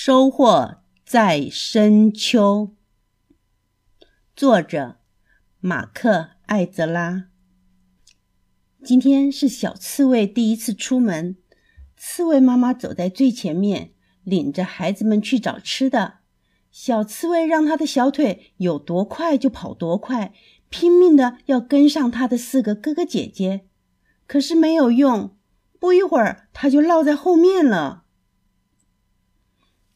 收获在深秋。作者：马克·艾泽拉。今天是小刺猬第一次出门，刺猬妈妈走在最前面，领着孩子们去找吃的。小刺猬让它的小腿有多快就跑多快，拼命的要跟上它的四个哥哥姐姐，可是没有用。不一会儿，它就落在后面了。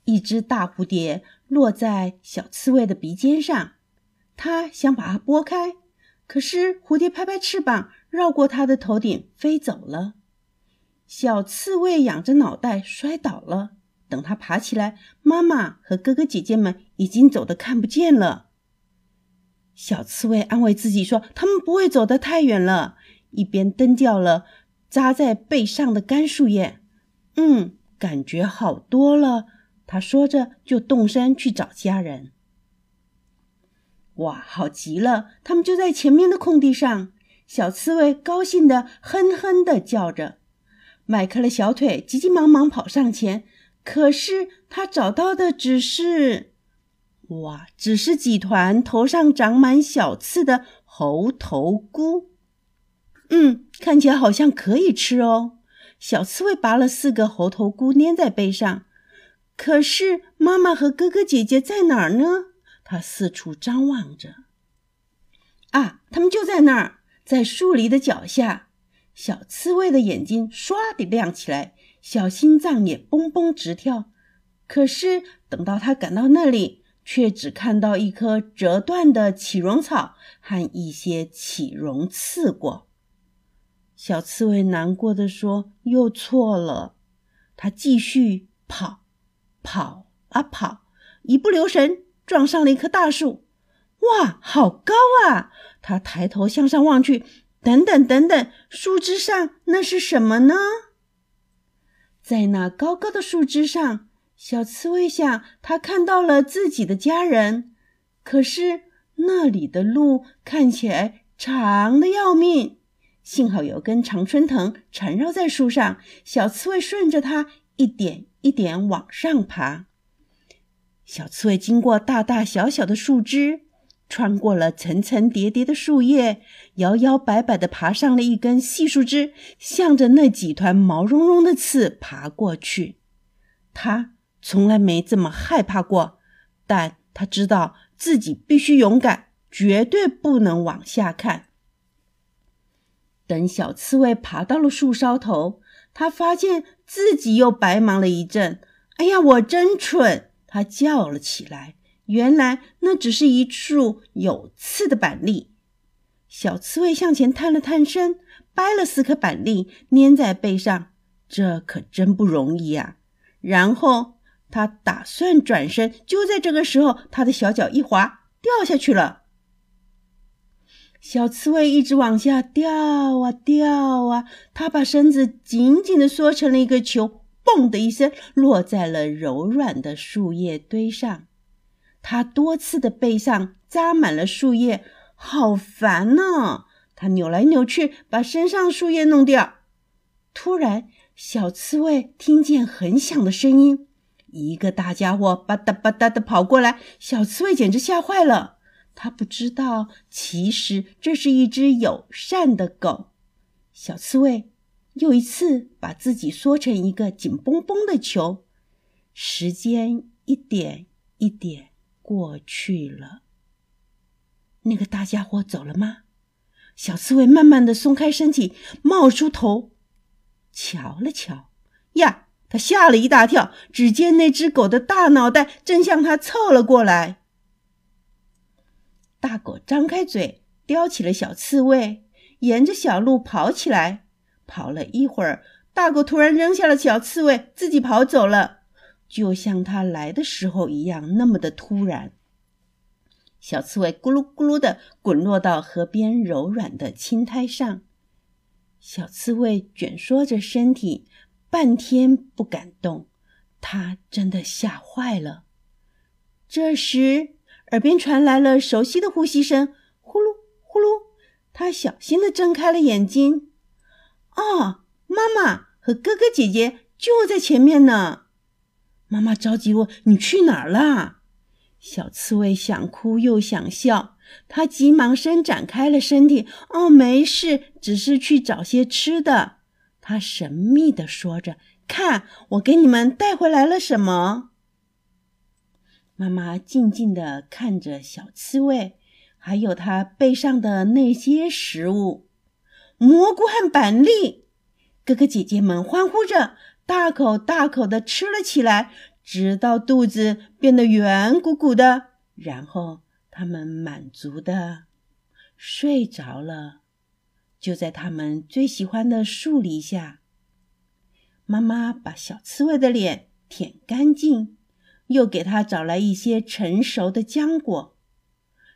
一只大蝴蝶落在小刺猬的鼻尖上，它想把它拨开，可是蝴蝶拍拍翅膀，绕过它的头顶飞走了。小刺猬仰着脑袋摔倒了。等它爬起来，妈妈和哥哥姐姐们已经走得看不见了。小刺猬安慰自己说：“他们不会走得太远了。”一边蹬掉了扎在背上的干树叶，嗯，感觉好多了。他说着，就动身去找家人。哇，好极了！他们就在前面的空地上。小刺猬高兴的哼哼的叫着，迈开了小腿，急急忙忙跑上前。可是他找到的只是，哇，只是几团头上长满小刺的猴头菇。嗯，看起来好像可以吃哦。小刺猬拔了四个猴头菇，粘在背上。可是妈妈和哥哥姐姐在哪儿呢？他四处张望着。啊，他们就在那儿，在树篱的脚下。小刺猬的眼睛唰地亮起来，小心脏也蹦蹦直跳。可是等到他赶到那里，却只看到一棵折断的起绒草和一些起绒刺果。小刺猬难过的说：“又错了。”他继续跑。跑啊跑，一不留神撞上了一棵大树。哇，好高啊！他抬头向上望去，等等等等，树枝上那是什么呢？在那高高的树枝上，小刺猬想，他看到了自己的家人。可是那里的路看起来长的要命，幸好有根常春藤缠绕在树上，小刺猬顺着它一点。一点往上爬，小刺猬经过大大小小的树枝，穿过了层层叠叠的树叶，摇摇摆摆地爬上了一根细树枝，向着那几团毛茸茸的刺爬过去。他从来没这么害怕过，但他知道自己必须勇敢，绝对不能往下看。等小刺猬爬到了树梢头。他发现自己又白忙了一阵。哎呀，我真蠢！他叫了起来。原来那只是一束有刺的板栗。小刺猬向前探了探身，掰了四颗板栗，粘在背上。这可真不容易呀！然后他打算转身，就在这个时候，他的小脚一滑，掉下去了。小刺猬一直往下掉啊掉啊，它把身子紧紧地缩成了一个球，嘣的一声落在了柔软的树叶堆上。它多刺的背上扎满了树叶，好烦呢！它扭来扭去，把身上树叶弄掉。突然，小刺猬听见很响的声音，一个大家伙吧嗒吧嗒的跑过来，小刺猬简直吓坏了。他不知道，其实这是一只友善的狗。小刺猬又一次把自己缩成一个紧绷绷的球。时间一点一点过去了。那个大家伙走了吗？小刺猬慢慢的松开身体，冒出头，瞧了瞧。呀，他吓了一大跳。只见那只狗的大脑袋正向他凑了过来。大狗张开嘴，叼起了小刺猬，沿着小路跑起来。跑了一会儿，大狗突然扔下了小刺猬，自己跑走了，就像它来的时候一样，那么的突然。小刺猬咕噜咕噜的滚落到河边柔软的青苔上，小刺猬卷缩着身体，半天不敢动，它真的吓坏了。这时。耳边传来了熟悉的呼吸声，呼噜呼噜。他小心地睁开了眼睛。哦，妈妈和哥哥姐姐就在前面呢。妈妈着急问：“你去哪儿了？”小刺猬想哭又想笑，它急忙伸展开了身体。“哦，没事，只是去找些吃的。”它神秘地说着。“看，我给你们带回来了什么？”妈妈静静地看着小刺猬，还有它背上的那些食物——蘑菇和板栗。哥哥姐姐们欢呼着，大口大口地吃了起来。直到肚子变得圆鼓鼓的，然后他们满足的睡着了。就在他们最喜欢的树篱下，妈妈把小刺猬的脸舔干净，又给他找来一些成熟的浆果。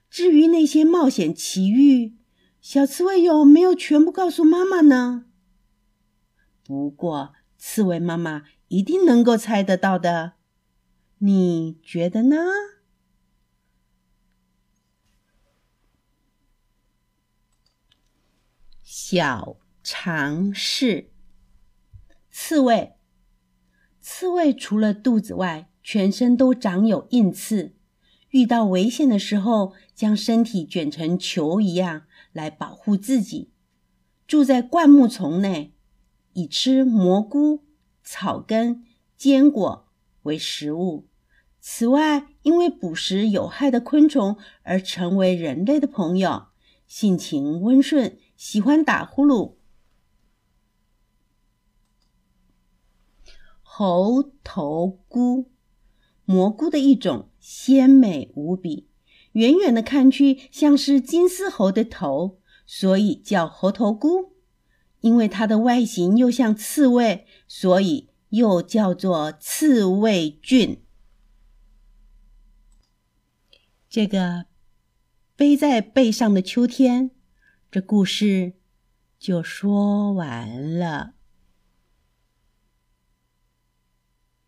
至于那些冒险奇遇，小刺猬有没有全部告诉妈妈呢？不过，刺猬妈妈一定能够猜得到的。你觉得呢？小常识：刺猬，刺猬除了肚子外，全身都长有硬刺。遇到危险的时候，将身体卷成球一样来保护自己。住在灌木丛内，以吃蘑菇、草根、坚果。为食物。此外，因为捕食有害的昆虫而成为人类的朋友，性情温顺，喜欢打呼噜。猴头菇，蘑菇的一种，鲜美无比，远远的看去像是金丝猴的头，所以叫猴头菇。因为它的外形又像刺猬，所以。又叫做刺猬菌。这个背在背上的秋天，这故事就说完了。